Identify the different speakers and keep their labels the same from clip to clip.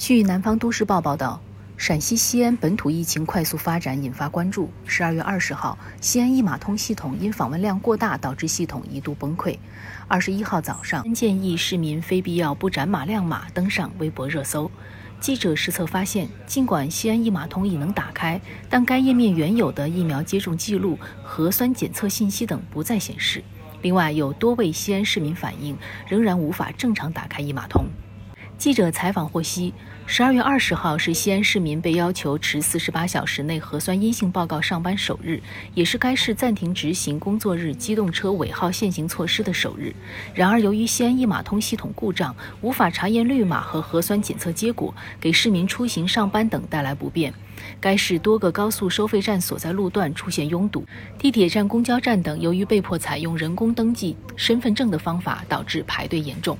Speaker 1: 据南方都市报报道，陕西西安本土疫情快速发展引发关注。十二月二十号，西安一码通系统因访问量过大，导致系统一度崩溃。二十一号早上，建议市民非必要不展码亮码登上微博热搜。记者实测发现，尽管西安一码通已能打开，但该页面原有的疫苗接种记录、核酸检测信息等不再显示。另外，有多位西安市民反映，仍然无法正常打开一码通。记者采访获悉，十二月二十号是西安市民被要求持四十八小时内核酸阴性报告上班首日，也是该市暂停执行工作日机动车尾号限行措施的首日。然而，由于西安一码通系统故障，无法查验绿码和核酸检测结果，给市民出行、上班等带来不便。该市多个高速收费站所在路段出现拥堵，地铁站、公交站等由于被迫采用人工登记身份证的方法，导致排队严重。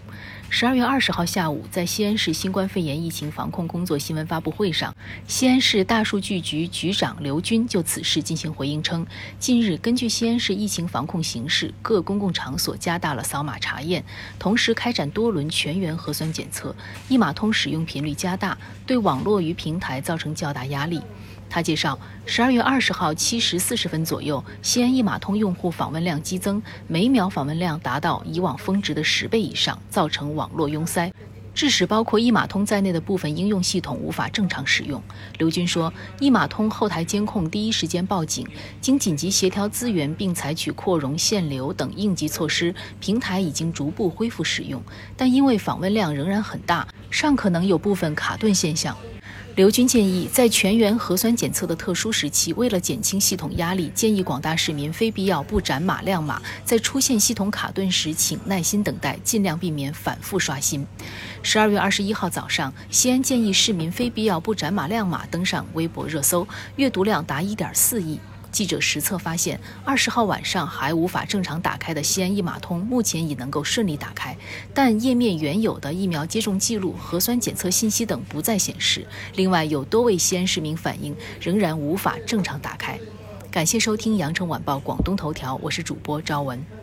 Speaker 1: 十二月二十号下午，在西安市新冠肺炎疫情防控工作新闻发布会上，西安市大数据局局长刘军就此事进行回应称，近日根据西安市疫情防控形势，各公共场所加大了扫码查验，同时开展多轮全员核酸检测，一码通使用频率加大，对网络与平台造成较大压力。他介绍，十二月二十号七时四十分左右，西安一码通用户访问量激增，每秒访问量达到以往峰值的十倍以上，造成网络拥塞，致使包括一码通在内的部分应用系统无法正常使用。刘军说，一码通后台监控第一时间报警，经紧急协调资源并采取扩容、限流等应急措施，平台已经逐步恢复使用，但因为访问量仍然很大，尚可能有部分卡顿现象。刘军建议，在全员核酸检测的特殊时期，为了减轻系统压力，建议广大市民非必要不展码亮码，在出现系统卡顿时，请耐心等待，尽量避免反复刷新。十二月二十一号早上，西安建议市民非必要不展码亮码登上微博热搜，阅读量达一点四亿。记者实测发现，二十号晚上还无法正常打开的西安一码通，目前已能够顺利打开，但页面原有的疫苗接种记录、核酸检测信息等不再显示。另外，有多位西安市民反映，仍然无法正常打开。感谢收听羊城晚报广东头条，我是主播朝文。